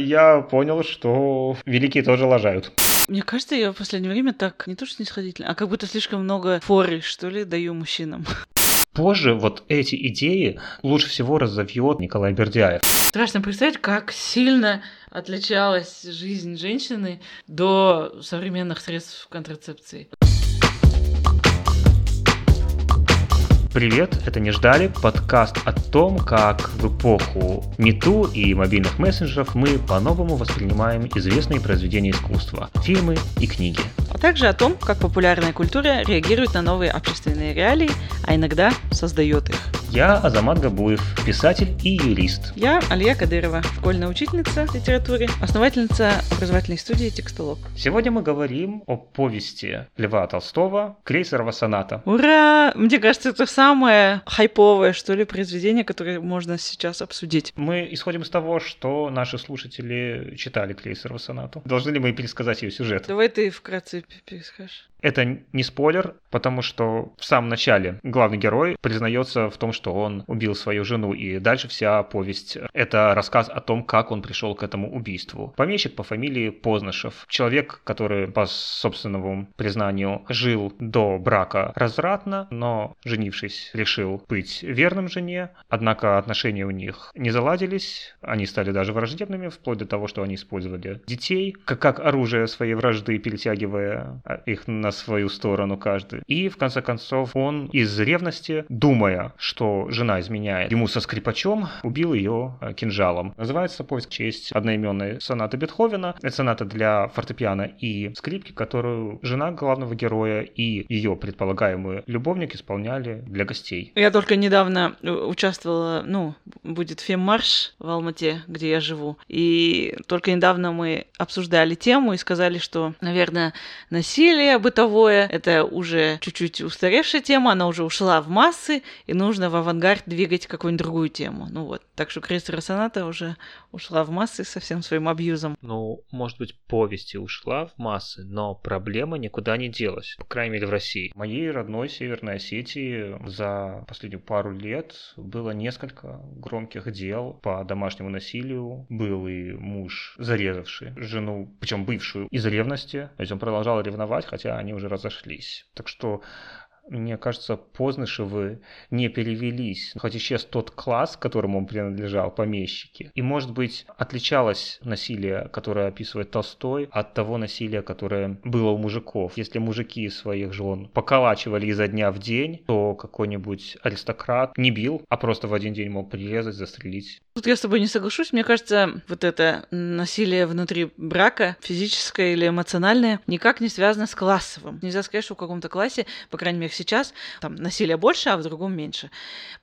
Я понял, что великие тоже лажают. Мне кажется, я в последнее время так не то что снисходительно, а как будто слишком много форы, что ли, даю мужчинам. Позже вот эти идеи лучше всего разовьет Николай Бердяев. Страшно представить, как сильно отличалась жизнь женщины до современных средств контрацепции. Привет, это «Не ждали» подкаст о том, как в эпоху МИТУ и мобильных мессенджеров мы по-новому воспринимаем известные произведения искусства, фильмы и книги. А также о том, как популярная культура реагирует на новые общественные реалии, а иногда создает их. Я Азамат Габуев, писатель и юрист. Я Алия Кадырова, школьная учительница литературы, основательница образовательной студии «Текстолог». Сегодня мы говорим о повести Льва Толстого «Крейсерова соната». Ура! Мне кажется, это самое хайповое, что ли, произведение, которое можно сейчас обсудить. Мы исходим из того, что наши слушатели читали «Крейсерову сонату». Должны ли мы пересказать ее сюжет? Давай ты вкратце перескажешь. Это не спойлер, потому что в самом начале главный герой признается в том, что он убил свою жену, и дальше вся повесть — это рассказ о том, как он пришел к этому убийству. Помещик по фамилии Познышев, человек, который по собственному признанию жил до брака развратно, но женившись, решил быть верным жене, однако отношения у них не заладились, они стали даже враждебными, вплоть до того, что они использовали детей как, как оружие своей вражды, перетягивая их на на свою сторону каждый. И в конце концов он из ревности, думая, что жена изменяет ему со скрипачом, убил ее э, кинжалом. Называется повесть в честь одноименной сонаты Бетховена. Это соната для фортепиано и скрипки, которую жена главного героя и ее предполагаемый любовник исполняли для гостей. Я только недавно э, участвовала, ну, будет феммарш в Алмате, где я живу. И только недавно мы обсуждали тему и сказали, что, наверное, насилие, бытовое бытовое, это уже чуть-чуть устаревшая тема, она уже ушла в массы, и нужно в авангард двигать какую-нибудь другую тему. Ну вот, так что Крейсера Соната уже ушла в массы со всем своим абьюзом. Ну, может быть, повести ушла в массы, но проблема никуда не делась, по крайней мере в России. В моей родной Северной Осетии за последнюю пару лет было несколько громких дел по домашнему насилию. Был и муж, зарезавший жену, причем бывшую, из ревности. То есть он продолжал ревновать, хотя они уже разошлись. Так что мне кажется, Познышевы не перевелись, хоть исчез тот класс, которому он принадлежал, помещики. И, может быть, отличалось насилие, которое описывает Толстой, от того насилия, которое было у мужиков. Если мужики своих жен поколачивали изо дня в день, то какой-нибудь аристократ не бил, а просто в один день мог прирезать, застрелить. Тут я с тобой не соглашусь. Мне кажется, вот это насилие внутри брака, физическое или эмоциональное, никак не связано с классовым. Нельзя сказать, что в каком-то классе, по крайней мере, сейчас там насилия больше, а в другом меньше.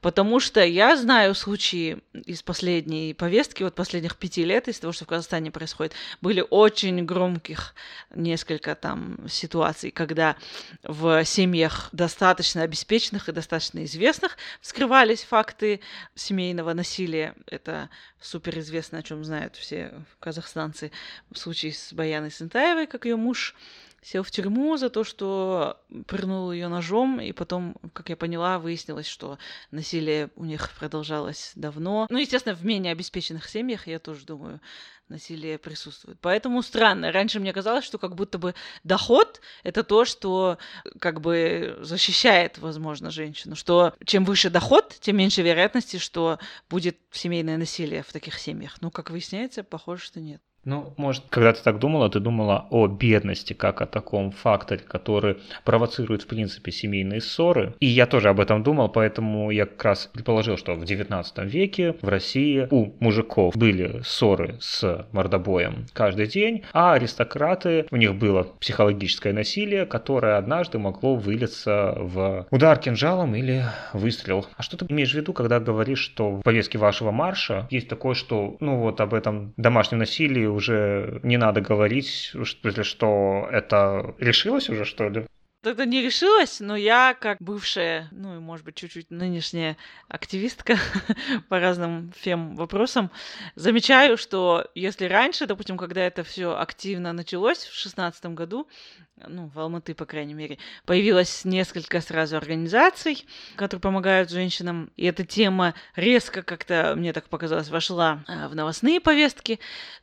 Потому что я знаю случаи из последней повестки, вот последних пяти лет, из того, что в Казахстане происходит, были очень громких несколько там ситуаций, когда в семьях достаточно обеспеченных и достаточно известных вскрывались факты семейного насилия. Это суперизвестно, о чем знают все казахстанцы. В случае с Баяной Сентаевой, как ее муж сел в тюрьму за то, что пырнул ее ножом, и потом, как я поняла, выяснилось, что насилие у них продолжалось давно. Ну, естественно, в менее обеспеченных семьях, я тоже думаю, насилие присутствует. Поэтому странно. Раньше мне казалось, что как будто бы доход — это то, что как бы защищает, возможно, женщину. Что чем выше доход, тем меньше вероятности, что будет семейное насилие в таких семьях. Ну, как выясняется, похоже, что нет. Ну, может, когда ты так думала, ты думала о бедности как о таком факторе, который провоцирует, в принципе, семейные ссоры. И я тоже об этом думал, поэтому я как раз предположил, что в 19 веке в России у мужиков были ссоры с мордобоем каждый день, а аристократы, у них было психологическое насилие, которое однажды могло вылиться в удар кинжалом или выстрел. А что ты имеешь в виду, когда говоришь, что в повестке вашего марша есть такое, что, ну вот об этом домашнем насилии уже не надо говорить, что, что это решилось уже, что ли? тогда не решилась, но я, как бывшая, ну и, может быть, чуть-чуть нынешняя активистка по разным фем-вопросам, замечаю, что если раньше, допустим, когда это все активно началось в шестнадцатом году, ну, в Алматы, по крайней мере, появилось несколько сразу организаций, которые помогают женщинам, и эта тема резко как-то, мне так показалось, вошла э, в новостные повестки,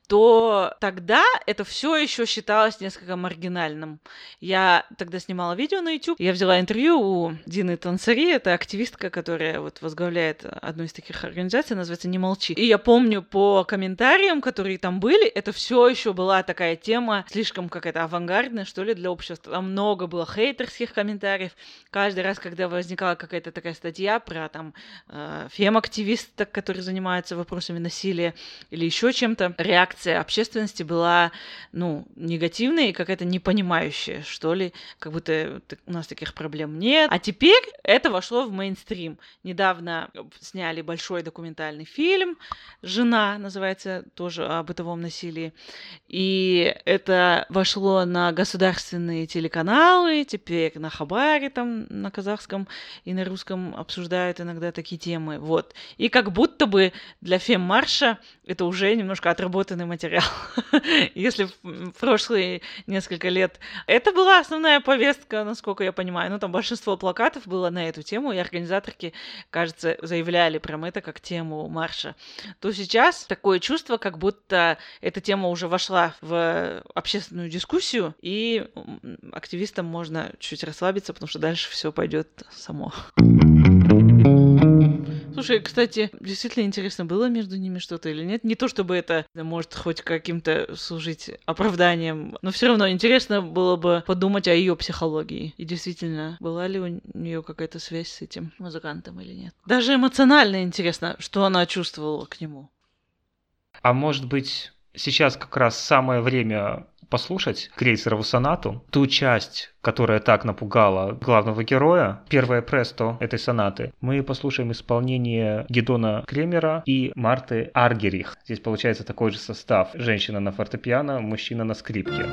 то тогда это все еще считалось несколько маргинальным. Я тогда снимала видео на YouTube, я взяла интервью у Дины Тансари, это активистка, которая вот возглавляет одну из таких организаций, называется «Не молчи». И я помню по комментариям, которые там были, это все еще была такая тема слишком какая-то авангардная, что ли, для общества. Там много было хейтерских комментариев. Каждый раз, когда возникала какая-то такая статья про там э, фем-активисток, которые занимаются вопросами насилия или еще чем-то, реакция общественности была, ну, негативная и какая-то непонимающая, что ли, как будто у нас таких проблем нет. А теперь это вошло в мейнстрим. Недавно сняли большой документальный фильм «Жена», называется, тоже о бытовом насилии. И это вошло на государственные телеканалы, теперь на Хабаре, там, на казахском и на русском обсуждают иногда такие темы. Вот. И как будто бы для фем-марша это уже немножко отработанный материал. Если в прошлые несколько лет это была основная повестка, насколько я понимаю, ну там большинство плакатов было на эту тему, и организаторки, кажется, заявляли прям это как тему марша, то сейчас такое чувство, как будто эта тема уже вошла в общественную дискуссию, и активистам можно чуть расслабиться, потому что дальше все пойдет само. Слушай, кстати, действительно интересно, было между ними что-то или нет. Не то чтобы это может хоть каким-то служить оправданием, но все равно интересно было бы подумать о ее психологии. И действительно, была ли у нее какая-то связь с этим музыкантом или нет. Даже эмоционально интересно, что она чувствовала к нему. А может быть, сейчас как раз самое время послушать Крейсерову сонату, ту часть, которая так напугала главного героя, первое престо этой сонаты, мы послушаем исполнение Гедона Кремера и Марты Аргерих. Здесь получается такой же состав. Женщина на фортепиано, мужчина на скрипке.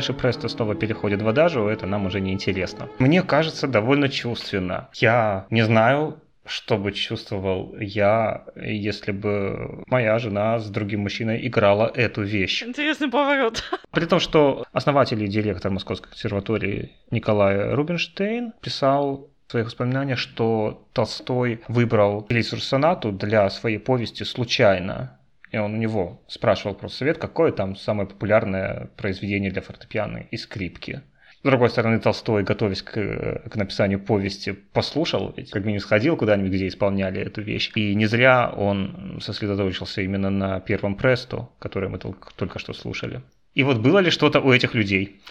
Дальше Престо снова переходит в адажу, это нам уже не интересно. Мне кажется, довольно чувственно. Я не знаю, что бы чувствовал я, если бы моя жена с другим мужчиной играла эту вещь. Интересный поворот. При том, что основатель и директор Московской консерватории Николай Рубинштейн писал в своих воспоминаниях, что Толстой выбрал Элису сонату для своей повести случайно. И он у него спрашивал просто совет, какое там самое популярное произведение для фортепиано и скрипки. С другой стороны, Толстой, готовясь к, к написанию повести, послушал, как минимум сходил куда-нибудь, где исполняли эту вещь. И не зря он сосредоточился именно на первом престу, который мы только, только что слушали. И вот было ли что-то у этих людей?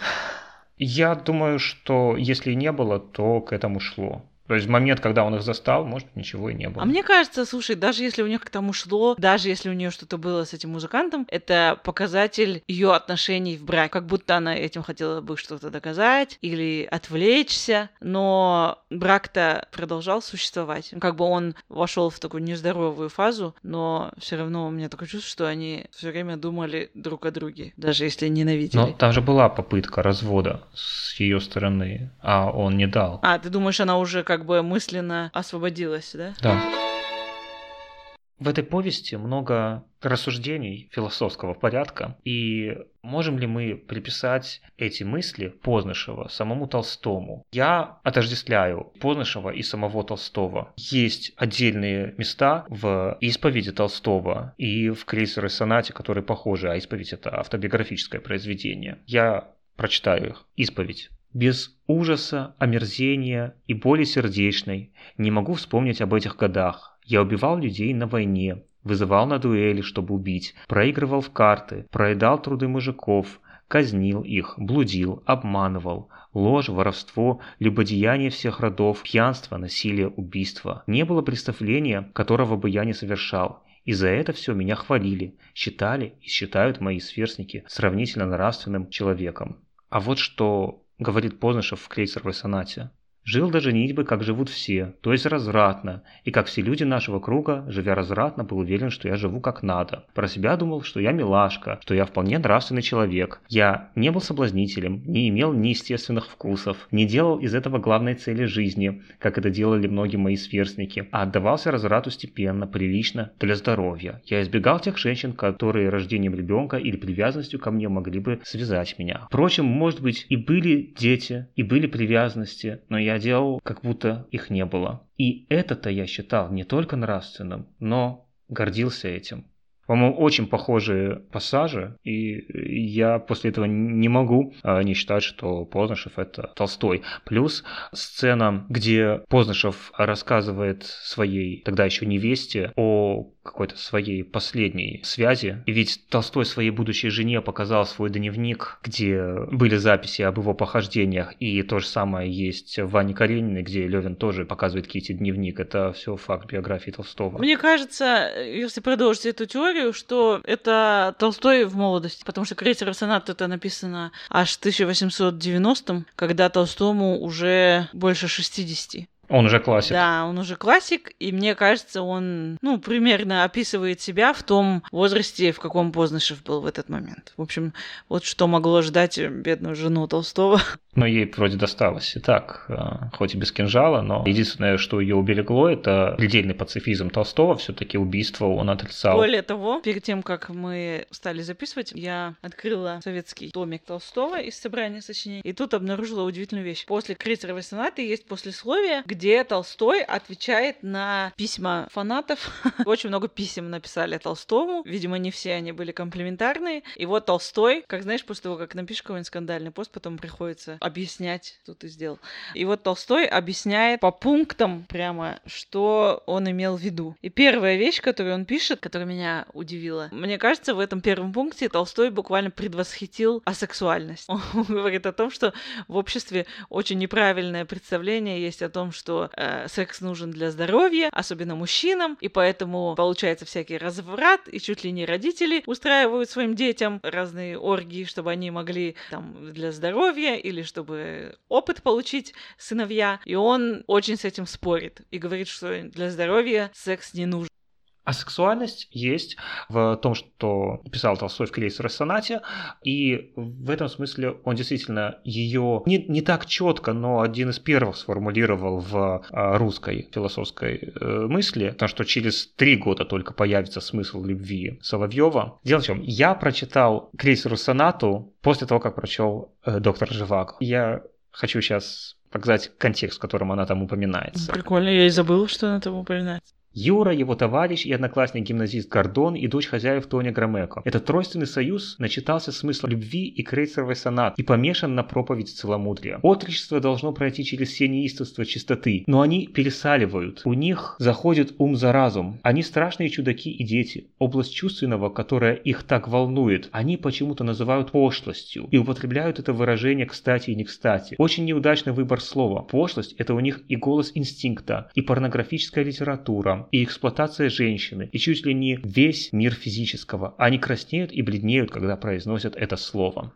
Я думаю, что если не было, то к этому шло. То есть в момент, когда он их застал, может, ничего и не было. А мне кажется, слушай, даже если у них к тому шло, даже если у нее что-то было с этим музыкантом, это показатель ее отношений в брак. Как будто она этим хотела бы что-то доказать или отвлечься, но брак-то продолжал существовать. Как бы он вошел в такую нездоровую фазу, но все равно у меня такое чувство, что они все время думали друг о друге, даже если ненавидели. Но там же была попытка развода с ее стороны, а он не дал. А, ты думаешь, она уже как как бы мысленно освободилась, да? Да. В этой повести много рассуждений философского порядка, и можем ли мы приписать эти мысли Познышева самому Толстому? Я отождествляю Познышева и самого Толстого. Есть отдельные места в исповеди Толстого и в крейсере сонате, которые похожи, а исповедь это автобиографическое произведение. Я прочитаю их. Исповедь. Без ужаса, омерзения и боли сердечной не могу вспомнить об этих годах. Я убивал людей на войне, вызывал на дуэли, чтобы убить, проигрывал в карты, проедал труды мужиков, казнил их, блудил, обманывал, ложь, воровство, любодеяние всех родов, пьянство, насилие, убийство. Не было представления, которого бы я не совершал. И за это все меня хвалили, считали и считают мои сверстники сравнительно нравственным человеком. А вот что говорит Познышев в крейсеровой сонате. Жил до женитьбы, как живут все, то есть развратно, и как все люди нашего круга, живя развратно, был уверен, что я живу как надо. Про себя думал, что я милашка, что я вполне нравственный человек. Я не был соблазнителем, не имел неестественных вкусов, не делал из этого главной цели жизни, как это делали многие мои сверстники, а отдавался разврату степенно, прилично, для здоровья. Я избегал тех женщин, которые рождением ребенка или привязанностью ко мне могли бы связать меня. Впрочем, может быть, и были дети, и были привязанности, но я делал, как будто их не было. И это-то я считал не только нравственным, но гордился этим. По-моему, очень похожие пассажи, и я после этого не могу а, не считать, что Познышев это Толстой. Плюс сцена, где Познышев рассказывает своей тогда еще невесте о какой-то своей последней связи. И ведь Толстой своей будущей жене показал свой дневник, где были записи об его похождениях, и то же самое есть в Ване Карениной, где Левин тоже показывает Кити дневник. Это все факт биографии Толстого. Мне кажется, если продолжить эту теорию, что это Толстой в молодости, потому что «Крейсер сонат» это написано аж в 1890 когда Толстому уже больше 60. Он уже классик. Да, он уже классик, и мне кажется, он, ну, примерно описывает себя в том возрасте, в каком Познышев был в этот момент. В общем, вот что могло ждать бедную жену Толстого. Но ей вроде досталось и так, э, хоть и без кинжала, но единственное, что ее уберегло, это предельный пацифизм Толстого, все-таки убийство он отрицал. Более того, перед тем, как мы стали записывать, я открыла советский томик Толстого из собрания сочинений, и тут обнаружила удивительную вещь. После крейсеровой сонаты есть послесловие, где Толстой отвечает на письма фанатов. Очень много писем написали Толстому, видимо, не все они были комплиментарные. И вот Толстой, как знаешь, после того, как напишешь какой-нибудь скандальный пост, потом приходится объяснять, что ты сделал. И вот Толстой объясняет по пунктам прямо, что он имел в виду. И первая вещь, которую он пишет, которая меня удивила, мне кажется, в этом первом пункте Толстой буквально предвосхитил асексуальность. Он говорит о том, что в обществе очень неправильное представление есть о том, что э, секс нужен для здоровья, особенно мужчинам, и поэтому получается всякий разврат, и чуть ли не родители устраивают своим детям разные оргии, чтобы они могли там для здоровья или чтобы опыт получить сыновья. И он очень с этим спорит и говорит, что для здоровья секс не нужен. А сексуальность есть в том, что писал Толстой в крейсере сонате, и в этом смысле он действительно ее не, не так четко, но один из первых сформулировал в а, русской философской э, мысли, потому что через три года только появится смысл любви Соловьева. Дело в чем, я прочитал крейсеру сонату после того, как прочел э, доктор Живаго. Я хочу сейчас показать контекст, в котором она там упоминается. Прикольно, я и забыл, что она там упоминается. Юра, его товарищ и одноклассник гимназист Гордон и дочь хозяев Тоня Громеко. Этот тройственный союз начитался смысла любви и крейсеровой сонат и помешан на проповедь целомудрия. Отречество должно пройти через все неистовства чистоты, но они пересаливают. У них заходит ум за разум. Они страшные чудаки и дети. Область чувственного, которая их так волнует, они почему-то называют пошлостью и употребляют это выражение кстати и не кстати. Очень неудачный выбор слова. Пошлость – это у них и голос инстинкта, и порнографическая литература, и эксплуатация женщины, и чуть ли не весь мир физического. Они краснеют и бледнеют, когда произносят это слово.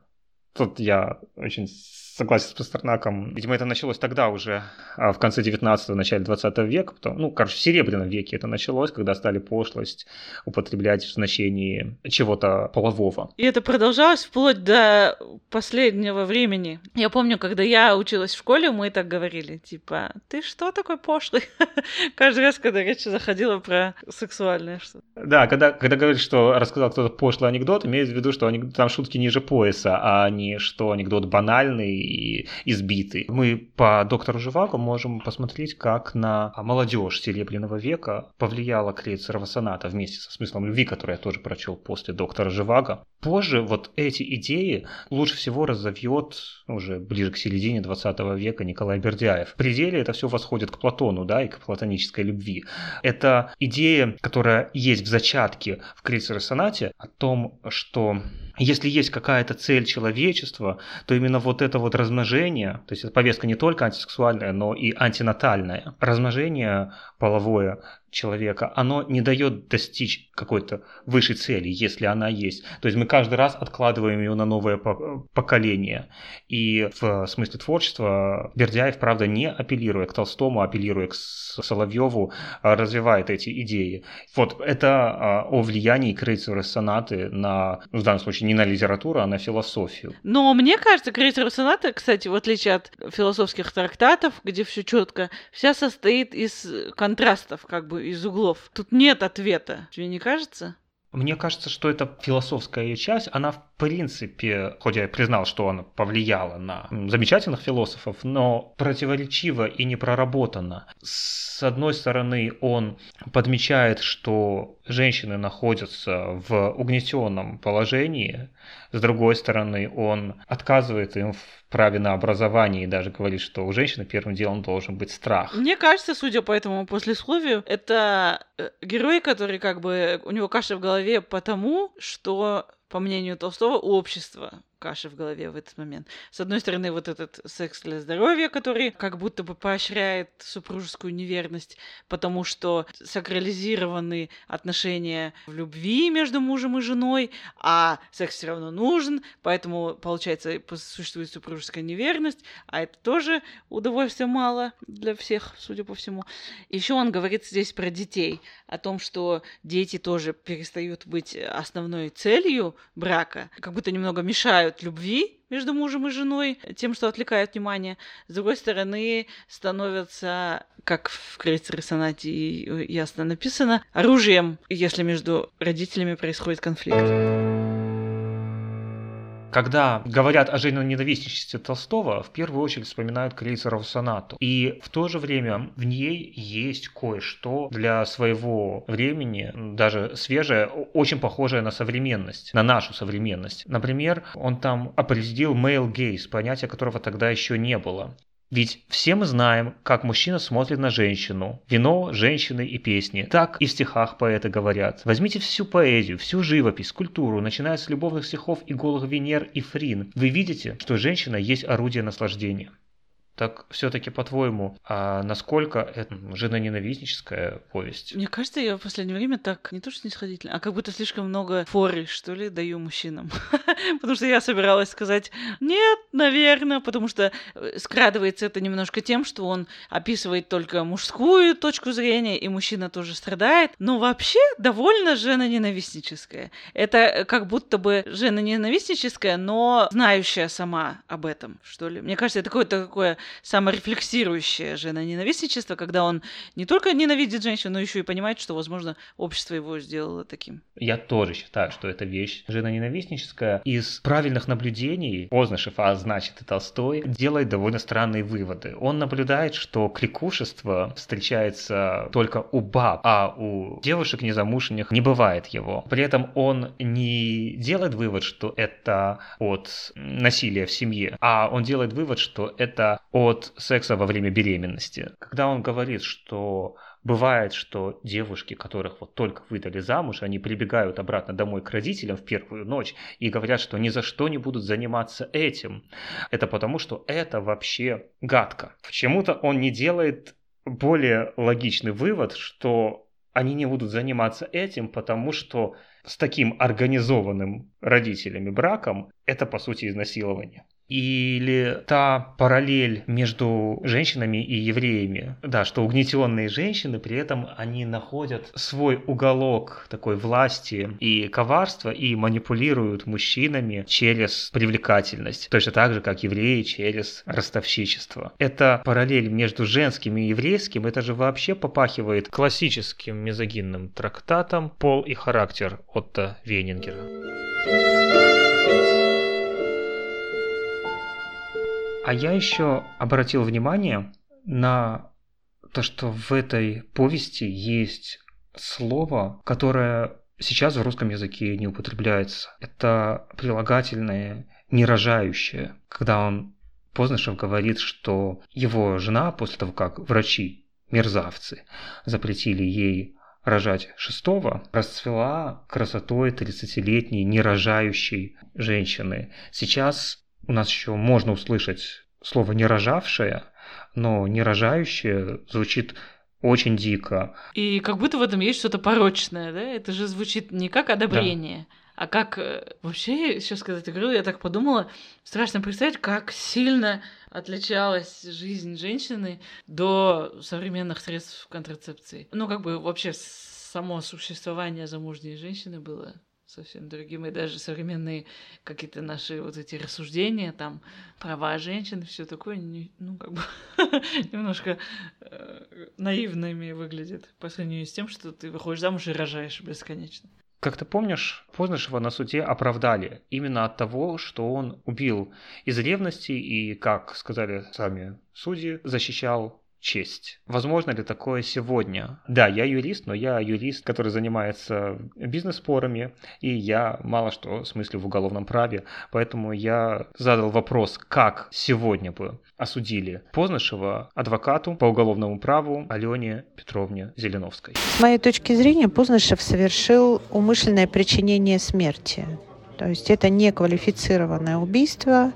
Тут я очень согласен с Пастернаком. Видимо, это началось тогда уже, а в конце 19-го, начале 20 века. Потом, ну, короче, в Серебряном веке это началось, когда стали пошлость употреблять в значении чего-то полового. И это продолжалось вплоть до последнего времени. Я помню, когда я училась в школе, мы так говорили, типа, ты что такой пошлый? Каждый раз, когда речь заходила про сексуальное что-то. Да, когда, когда говоришь, что рассказал кто-то пошлый анекдот, имеется в виду, что там шутки ниже пояса, а не что анекдот банальный и избитый. Мы по доктору Живаго можем посмотреть, как на молодежь Серебряного века повлияла Крейцерова соната вместе со смыслом любви, который я тоже прочел после доктора Живаго. Позже вот эти идеи лучше всего разовьет уже ближе к середине 20 века Николай Бердяев. В пределе это все восходит к Платону, да, и к платонической любви. Это идея, которая есть в зачатке в Крейцеровой сонате о том, что если есть какая-то цель человечества, то именно вот это вот размножение, то есть это повестка не только антисексуальная, но и антинатальная, размножение половое человека, оно не дает достичь какой-то высшей цели, если она есть. То есть мы каждый раз откладываем ее на новое поколение. И в смысле творчества Бердяев, правда, не апеллируя к Толстому, а апеллируя к Соловьеву, развивает эти идеи. Вот это а, о влиянии Крейцера сонаты на, в данном случае, не на литературу, а на философию. Но мне кажется, Крейцер сонаты, кстати, в отличие от философских трактатов, где все четко, вся состоит из контрастов, как бы из углов. Тут нет ответа. Тебе не кажется? Мне кажется, что эта философская часть, она в принципе, хоть я признал, что она повлияла на замечательных философов, но противоречиво и не проработана. С одной стороны, он подмечает, что женщины находятся в угнетенном положении, с другой стороны, он отказывает им в праве на образование и даже говорит, что у женщины первым делом должен быть страх. Мне кажется, судя по этому послесловию, это э, герой, который как бы у него каша в голове потому, что по мнению Толстого, общества каша в голове в этот момент. С одной стороны, вот этот секс для здоровья, который как будто бы поощряет супружескую неверность, потому что сакрализированы отношения в любви между мужем и женой, а секс все равно нужен, поэтому, получается, существует супружеская неверность, а это тоже удовольствия мало для всех, судя по всему. Еще он говорит здесь про детей, о том, что дети тоже перестают быть основной целью брака, как будто немного мешают от любви между мужем и женой, тем, что отвлекает внимание. С другой стороны, становятся, как в крейцере сонате ясно написано, оружием, если между родителями происходит конфликт. Когда говорят о женоненавистничестве Толстого, в первую очередь вспоминают Крейцерову сонату. И в то же время в ней есть кое-что для своего времени, даже свежее, очень похожее на современность, на нашу современность. Например, он там определил male gaze, понятие которого тогда еще не было. Ведь все мы знаем, как мужчина смотрит на женщину. Вино, женщины и песни. Так и в стихах поэты говорят. Возьмите всю поэзию, всю живопись, скульптуру, начиная с любовных стихов и голых Венер и Фрин. Вы видите, что женщина есть орудие наслаждения. Так все-таки, по-твоему, а насколько это женоненавистническая повесть? Мне кажется, я в последнее время так не то что снисходительно, а как будто слишком много форы, что ли, даю мужчинам. потому что я собиралась сказать нет, наверное, потому что э, скрадывается это немножко тем, что он описывает только мужскую точку зрения, и мужчина тоже страдает, но вообще довольно женоненавистническая. Это э, как будто бы женоненавистническая, но знающая сама об этом, что ли. Мне кажется, это какое-то такое саморефлексирующее женоненавистничество, когда он не только ненавидит женщину, но еще и понимает, что, возможно, общество его сделало таким. Я тоже считаю, что это вещь женоненавистническая. Из правильных наблюдений Ознашев, а значит и Толстой, делает довольно странные выводы. Он наблюдает, что кликушество встречается только у баб, а у девушек незамужних не бывает его. При этом он не делает вывод, что это от насилия в семье, а он делает вывод, что это от секса во время беременности. Когда он говорит, что бывает, что девушки, которых вот только выдали замуж, они прибегают обратно домой к родителям в первую ночь и говорят, что ни за что не будут заниматься этим. Это потому, что это вообще гадко. Почему-то он не делает более логичный вывод, что они не будут заниматься этим, потому что с таким организованным родителями браком это по сути изнасилование. Или та параллель между женщинами и евреями. Да, что угнетенные женщины, при этом они находят свой уголок такой власти и коварства и манипулируют мужчинами через привлекательность. Точно так же, как евреи через ростовщичество. Это параллель между женским и еврейским, это же вообще попахивает классическим мизогинным трактатом «Пол и характер» Отто Вейнингера. А я еще обратил внимание на то, что в этой повести есть слово, которое сейчас в русском языке не употребляется. Это прилагательное «нерожающее», когда он Познышев говорит, что его жена, после того, как врачи, мерзавцы, запретили ей рожать шестого, расцвела красотой 30-летней нерожающей женщины. Сейчас у нас еще можно услышать слово «не рожавшая», но «не рожающая» звучит очень дико. И как будто в этом есть что-то порочное, да? Это же звучит не как одобрение, да. а как... Э, вообще, сейчас сказать игру, я так подумала, страшно представить, как сильно отличалась жизнь женщины до современных средств контрацепции. Ну, как бы вообще само существование замужней женщины было совсем другим. И даже современные какие-то наши вот эти рассуждения, там, права женщин, все такое, ну, как бы немножко э, наивными выглядит по сравнению с тем, что ты выходишь замуж и рожаешь бесконечно. Как ты помнишь, Познышева на суде оправдали именно от того, что он убил из ревности и, как сказали сами судьи, защищал честь. Возможно ли такое сегодня? Да, я юрист, но я юрист, который занимается бизнес-спорами, и я мало что смыслю в уголовном праве, поэтому я задал вопрос, как сегодня бы осудили Познышева адвокату по уголовному праву Алене Петровне Зеленовской. С моей точки зрения, Познышев совершил умышленное причинение смерти. То есть это не квалифицированное убийство,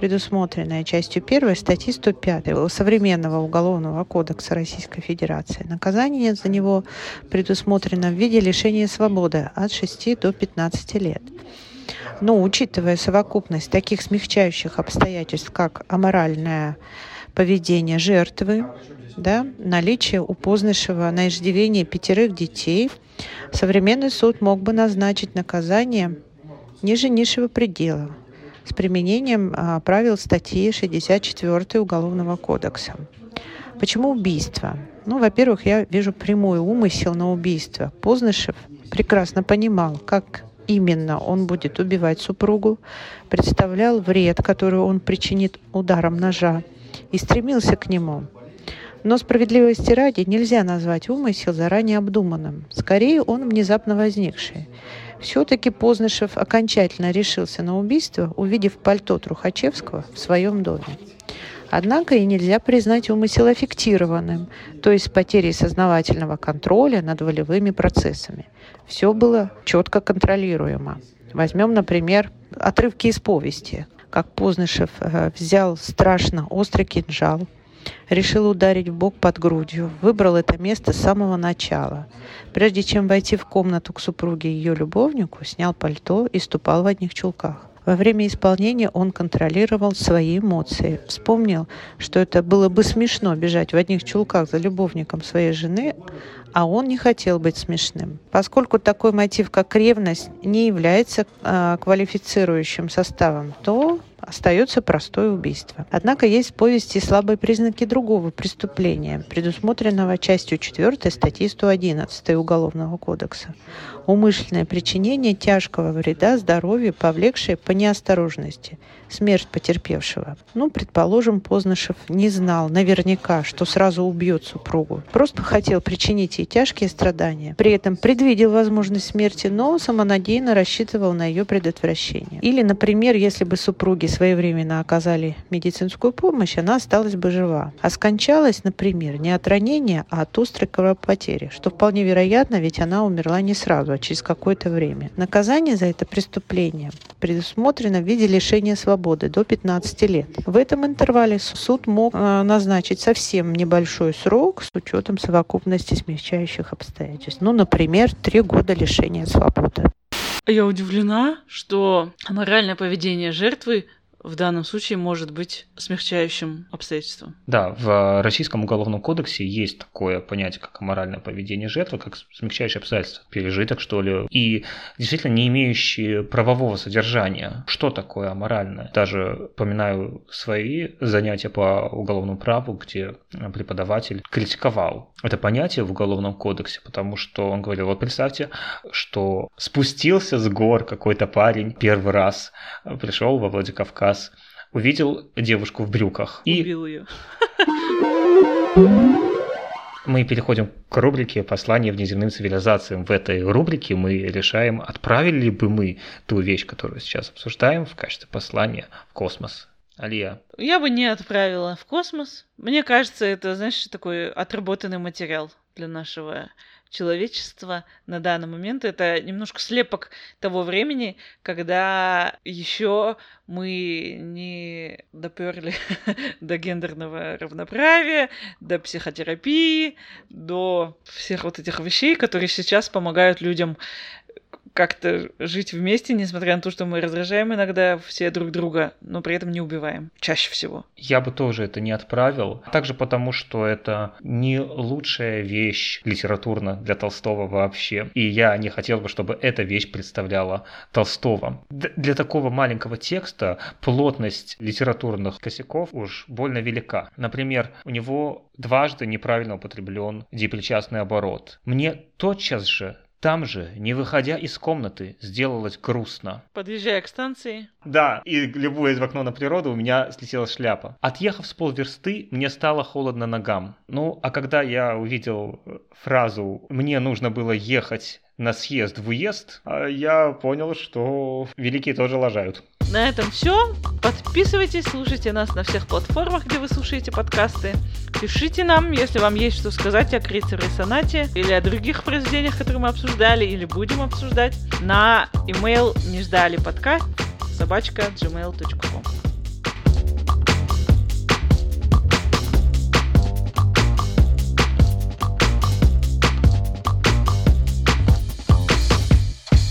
предусмотренная частью 1 статьи 105 современного Уголовного кодекса Российской Федерации. Наказание за него предусмотрено в виде лишения свободы от 6 до 15 лет. Но учитывая совокупность таких смягчающих обстоятельств, как аморальное поведение жертвы, да, наличие у Познышева на иждивение пятерых детей, современный суд мог бы назначить наказание ниже низшего предела с применением а, правил статьи 64 Уголовного кодекса. Почему убийство? Ну, во-первых, я вижу прямой умысел на убийство. Познышев прекрасно понимал, как именно он будет убивать супругу, представлял вред, который он причинит ударом ножа, и стремился к нему. Но справедливости ради нельзя назвать умысел заранее обдуманным. Скорее, он внезапно возникший. Все-таки Познышев окончательно решился на убийство, увидев пальто Трухачевского в своем доме. Однако и нельзя признать умысел аффектированным, то есть потерей сознавательного контроля над волевыми процессами. Все было четко контролируемо. Возьмем, например, отрывки из повести, как Познышев э, взял страшно острый кинжал, Решил ударить в бок под грудью. Выбрал это место с самого начала. Прежде чем войти в комнату к супруге и ее любовнику, снял пальто и ступал в одних чулках. Во время исполнения он контролировал свои эмоции. Вспомнил, что это было бы смешно бежать в одних чулках за любовником своей жены, а он не хотел быть смешным. Поскольку такой мотив, как ревность, не является э, квалифицирующим составом, то остается простое убийство. Однако есть в повести слабые признаки другого преступления, предусмотренного частью 4 статьи 111 Уголовного кодекса. Умышленное причинение тяжкого вреда здоровью, повлекшее по неосторожности смерть потерпевшего. Ну, предположим, Познышев не знал наверняка, что сразу убьет супругу. Просто хотел причинить ей тяжкие страдания. При этом предвидел возможность смерти, но самонадеянно рассчитывал на ее предотвращение. Или, например, если бы супруги своевременно оказали медицинскую помощь, она осталась бы жива. А скончалась, например, не от ранения, а от острой кровопотери, что вполне вероятно, ведь она умерла не сразу, а через какое-то время. Наказание за это преступление предусмотрено в виде лишения свободы до 15 лет. В этом интервале суд мог э, назначить совсем небольшой срок с учетом совокупности смягчающих обстоятельств. Ну, например, три года лишения свободы. Я удивлена, что моральное поведение жертвы в данном случае может быть смягчающим обстоятельством. Да, в Российском уголовном кодексе есть такое понятие, как аморальное поведение жертвы, как смягчающее обстоятельство, пережиток, что ли, и действительно не имеющие правового содержания. Что такое аморальное? Даже поминаю свои занятия по уголовному праву, где преподаватель критиковал это понятие в уголовном кодексе, потому что он говорил, вот представьте, что спустился с гор какой-то парень первый раз, пришел во Владикавказ, увидел девушку в брюках. И... Убил ее. Мы переходим к рубрике «Послание внеземным цивилизациям». В этой рубрике мы решаем, отправили бы мы ту вещь, которую сейчас обсуждаем, в качестве послания в космос. Алия. Я бы не отправила в космос. Мне кажется, это, знаешь, такой отработанный материал для нашего человечества на данный момент. Это немножко слепок того времени, когда еще мы не доперли до гендерного равноправия, до психотерапии, до всех вот этих вещей, которые сейчас помогают людям как-то жить вместе, несмотря на то, что мы раздражаем иногда все друг друга, но при этом не убиваем. Чаще всего. Я бы тоже это не отправил. Также потому, что это не лучшая вещь литературно для Толстого вообще. И я не хотел бы, чтобы эта вещь представляла Толстого. Д- для такого маленького текста плотность литературных косяков уж больно велика. Например, у него дважды неправильно употреблен депричастный оборот. Мне тотчас же там же, не выходя из комнаты, сделалось грустно. Подъезжая к станции. Да, и любуясь в окно на природу, у меня слетела шляпа. Отъехав с полверсты, мне стало холодно ногам. Ну, а когда я увидел фразу «мне нужно было ехать на съезд в уезд, а я понял, что великие тоже лажают. На этом все. Подписывайтесь, слушайте нас на всех платформах, где вы слушаете подкасты. Пишите нам, если вам есть что сказать о Крейцере и Сонате или о других произведениях, которые мы обсуждали или будем обсуждать, на email не ждали подкаст собачка gmail.com.